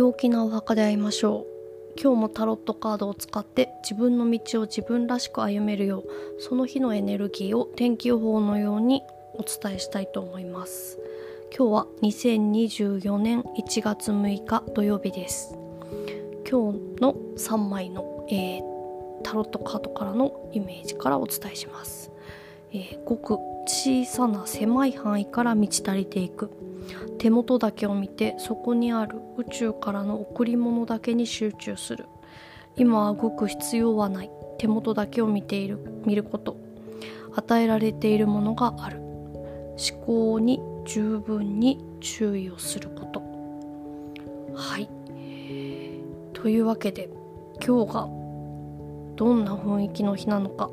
陽気なお墓で会いましょう。今日もタロットカードを使って自分の道を自分らしく歩めるようその日のエネルギーを天気予報のようにお伝えしたいと思います。今日は2024年1月6日土曜日です。今日の3枚の、えー、タロットカードからのイメージからお伝えします、えー、ごく小さな狭い範囲から満ち足りていく。手元だけを見てそこにある宇宙からの贈り物だけに集中する。今は動く必要はない。手元だけを見ている見ること。与えられているものがある。思考に十分に注意をすること。はい。というわけで今日がどんな雰囲気の日なのか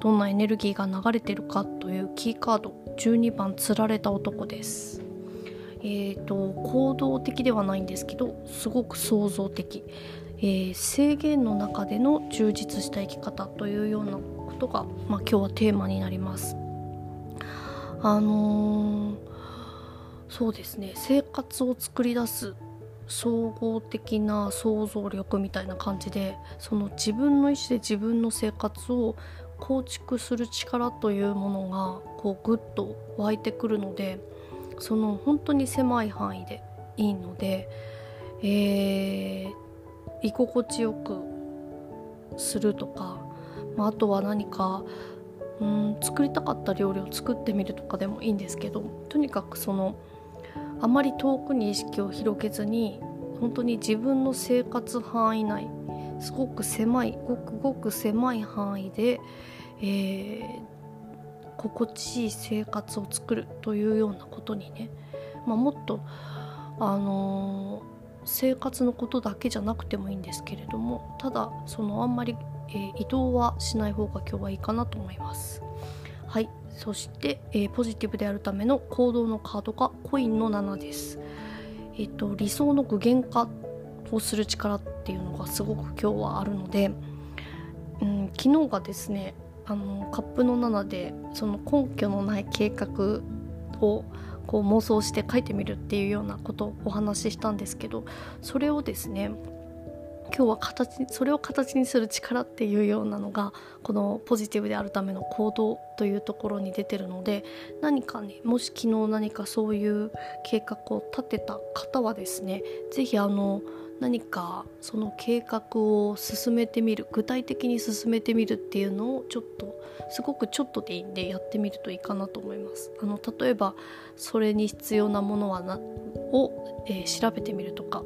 どんなエネルギーが流れてるかというキーカード12番つられた男です。えーと、行動的ではないんですけどすごく創造的、えー、制限の中での充実した生き方というようなことが、まあ、今日はテーマになります。あのー、そうですね生活を作り出す総合的な想像力みたいな感じでその自分の意思で自分の生活を構築する力というものがこうグッと湧いてくるのでその本当に狭い範囲でいいので、えー、居心地よくするとか、まあ、あとは何かうん作りたかった料理を作ってみるとかでもいいんですけどとにかくそのあまり遠くに意識を広げずに本当に自分の生活範囲内すごく狭いごくごく狭い範囲で、えー、心地いい生活を作るというようなことにね、まあ、もっとあのー、生活のことだけじゃなくてもいいんですけれどもただそのあんまり、えー、移動はしない方が今日はいいかなと思います。はいそして、えー、ポジティブであるための行動のカードがコインの7です。えっ、と理想の具現化をする力っていうのがすごく今日はあるので、うん、昨日がですねあのカップの7でその根拠のない計画をこう妄想して書いてみるっていうようなことをお話ししたんですけどそれをですね今日は形それを形にする力っていうようなのがこのポジティブであるための行動というところに出てるので何かねもし昨日何かそういう計画を立てた方はですね是非あの何かその計画を進めてみる具体的に進めてみるっていうのをちょっとすごくちょっとでいいんでやってみるといいかなと思います。あの例えばそれに必要なものはなを、えー、調べてみるとか。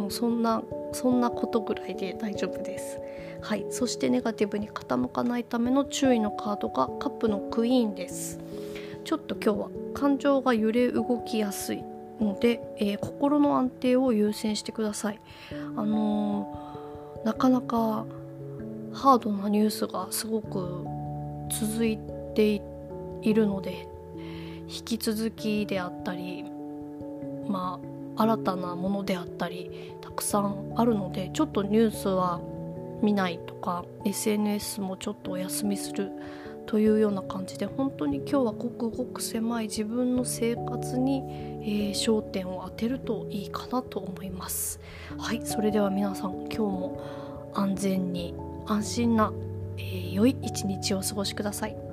もうそんなそんなことぐらいで大丈夫です。はい。そしてネガティブに傾かないための注意のカードがカップのクイーンです。ちょっと今日は感情が揺れ動きやすい。ので、えー、心の安定を優先してください。あのー、なかなかハードなニュースがすごく続いているので引き続きであったりまあ新たなものであったりたくさんあるのでちょっとニュースは見ないとか SNS もちょっとお休みするというような感じで本当に今日はごくごく狭い自分の生活に、えー、焦点を当てるといいかなと思います。はいそれでは皆さん今日も安全に安心な、えー、良い一日をお過ごしください。